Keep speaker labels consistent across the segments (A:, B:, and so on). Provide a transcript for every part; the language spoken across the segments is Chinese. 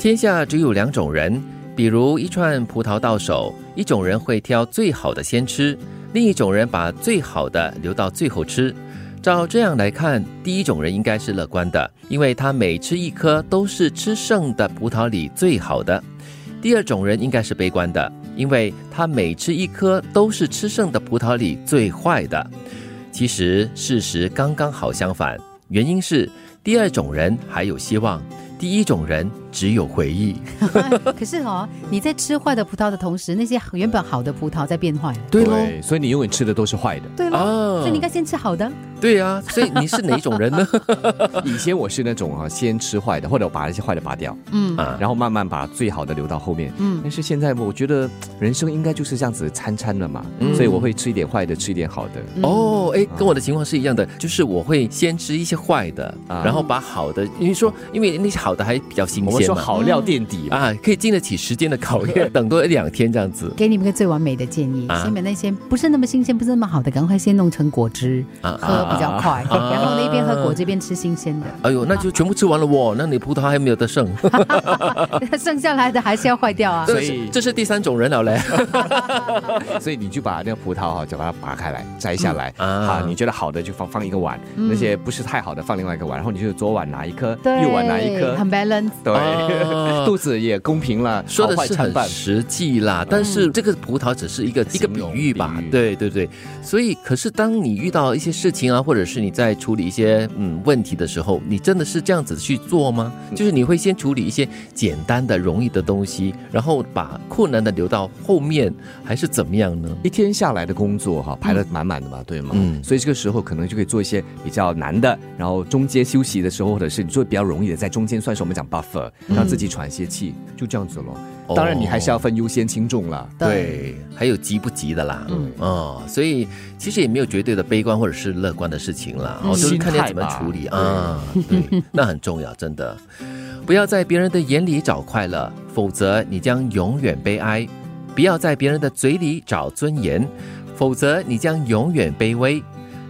A: 天下只有两种人，比如一串葡萄到手，一种人会挑最好的先吃，另一种人把最好的留到最后吃。照这样来看，第一种人应该是乐观的，因为他每吃一颗都是吃剩的葡萄里最好的。第二种人应该是悲观的，因为他每吃一颗都是吃剩的葡萄里最坏的。其实事实刚刚好相反，原因是第二种人还有希望。第一种人只有回忆，
B: 可是哦，你在吃坏的葡萄的同时，那些原本好的葡萄在变坏。
A: 对喽，
C: 所以你永远吃的都是坏的。
B: 对喽，所以你应该先吃好的。
A: 对呀，所以你是哪一种人呢？
C: 以前我是那种啊，先吃坏的，或者把那些坏的拔掉，嗯啊，然后慢慢把最好的留到后面。嗯，但是现在我觉得人生应该就是这样子餐餐的嘛，所以我会吃一点坏的，吃一点好的。
A: 哦，哎，跟我的情况是一样的，就是我会先吃一些坏的，然后把好的，因为说因为那些好的还比较新鲜
C: 嘛，我说好料垫底
A: 啊，可以经得起时间的考验，等多一两天这样子。
B: 给你们个最完美的建议，先把那些不是那么新鲜、不是那么好的，赶快先弄成果汁啊喝。比较快，然后那边喝果，汁边吃新鲜的。
A: 哎呦，那就全部吃完了哦！那你葡萄还没有得剩，
B: 剩下来的还是要坏掉啊。
A: 所以这是第三种人了嘞。
C: 所以你就把那个葡萄哈，就把它拔开来，摘下来啊。你觉得好的就放放一个碗，那些不是太好的放另外一个碗，然后你就左碗拿一颗，右碗拿一颗，
B: 很 balance。
C: 对，肚子也公平了。
A: 说的是很实际啦，但是这个葡萄只是一个一个比喻吧？对对对。所以，可是当你遇到一些事情啊。或者是你在处理一些嗯问题的时候，你真的是这样子去做吗？就是你会先处理一些简单的、容易的东西，然后把困难的留到后面，还是怎么样呢？
C: 一天下来的工作哈排的满满的嘛，对吗？嗯，所以这个时候可能就可以做一些比较难的，然后中间休息的时候，或者是你做比较容易的，在中间算是我们讲 buffer，让自己喘些气，就这样子咯。当然，你还是要分优先轻重啦。
A: 对，还有急不急的啦。嗯，哦，所以其实也没有绝对的悲观或者是乐观的事情啦，哦，就是看你怎么处理啊。对，那很重要，真的。不要在别人的眼里找快乐，否则你将永远悲哀；不要在别人的嘴里找尊严，否则你将永远卑微。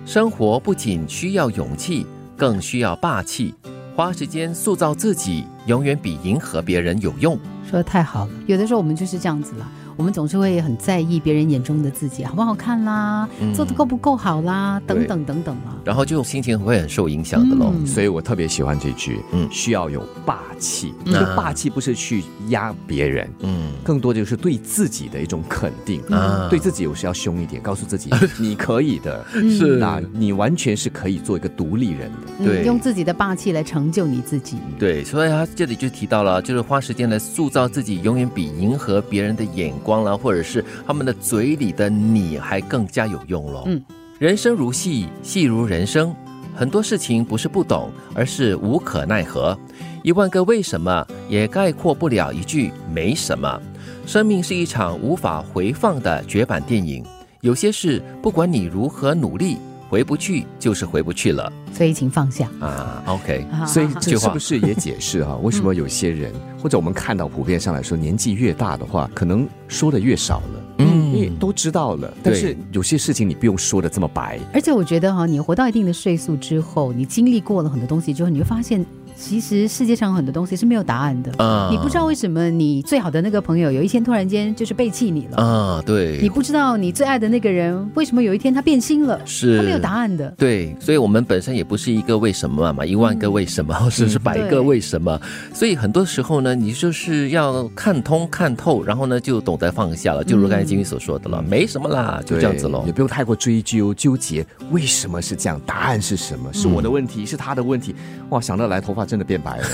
A: 生活不仅需要勇气，更需要霸气。花时间塑造自己，永远比迎合别人有用。
B: 说的太好了，有的时候我们就是这样子了。我们总是会很在意别人眼中的自己好不好看啦，做的够不够好啦，等等等等啦。
A: 然后就心情会很受影响的喽。
C: 所以我特别喜欢这句，嗯，需要有霸气。这个霸气不是去压别人，嗯，更多就是对自己的一种肯定。啊，对自己有时要凶一点，告诉自己 你可以的，
A: 是
C: 那你完全是可以做一个独立人的。
A: 对，
B: 用自己的霸气来成就你自己。
A: 对，所以他这里就提到了，就是花时间来塑造自己，永远比迎合别人的眼光。光了，或者是他们的嘴里的你还更加有用了。嗯，人生如戏，戏如人生，很多事情不是不懂，而是无可奈何。一万个为什么也概括不了一句没什么。生命是一场无法回放的绝版电影，有些事不管你如何努力。回不去就是回不去了，
B: 所以请放下
A: 啊。OK，
C: 所以这是不是也解释哈？为什么有些人或者我们看到普遍上来说，年纪越大的话，可能说的越少了？嗯，因为都知道了。但是有些事情你不用说的这么白。
B: 而且我觉得哈，你活到一定的岁数之后，你经历过了很多东西之后，你会发现。其实世界上很多东西是没有答案的。啊，你不知道为什么你最好的那个朋友有一天突然间就是背弃你了。啊，
A: 对。
B: 你不知道你最爱的那个人为什么有一天他变心了。
A: 是。
B: 他没有答案的。
A: 对，所以我们本身也不是一个为什么嘛，一万个为什么，或 者是百个为什么。所以很多时候呢，你就是要看通看透，然后呢就懂得放下了。就如刚才金宇所说的了，没什么啦，就这样子喽，
C: 也不用太过追究纠结为什么是这样，答案是什么？是我的问题，是他的问题？哇，想到来头发真的变白了。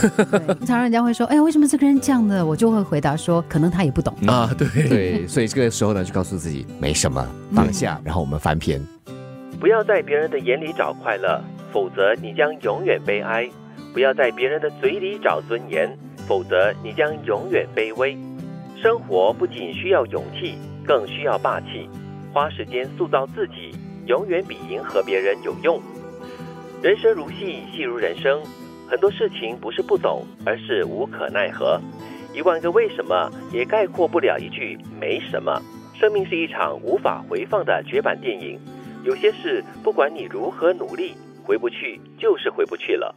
B: 常常人家会说：“哎呀，为什么这个人这样的？”我就会回答说：“可能他也不懂
A: 啊。”对
C: 对，所以这个时候呢，就告诉自己没什么，放下，然后我们翻篇。
A: 不要在别人的眼里找快乐，否则你将永远悲哀；不要在别人的嘴里找尊严，否则你将永远卑微。生活不仅需要勇气，更需要霸气。花时间塑造自己，永远比迎合别人有用。人生如戏，戏如人生。很多事情不是不懂，而是无可奈何。一万个为什么也概括不了一句没什么。生命是一场无法回放的绝版电影，有些事不管你如何努力，回不去就是回不去了。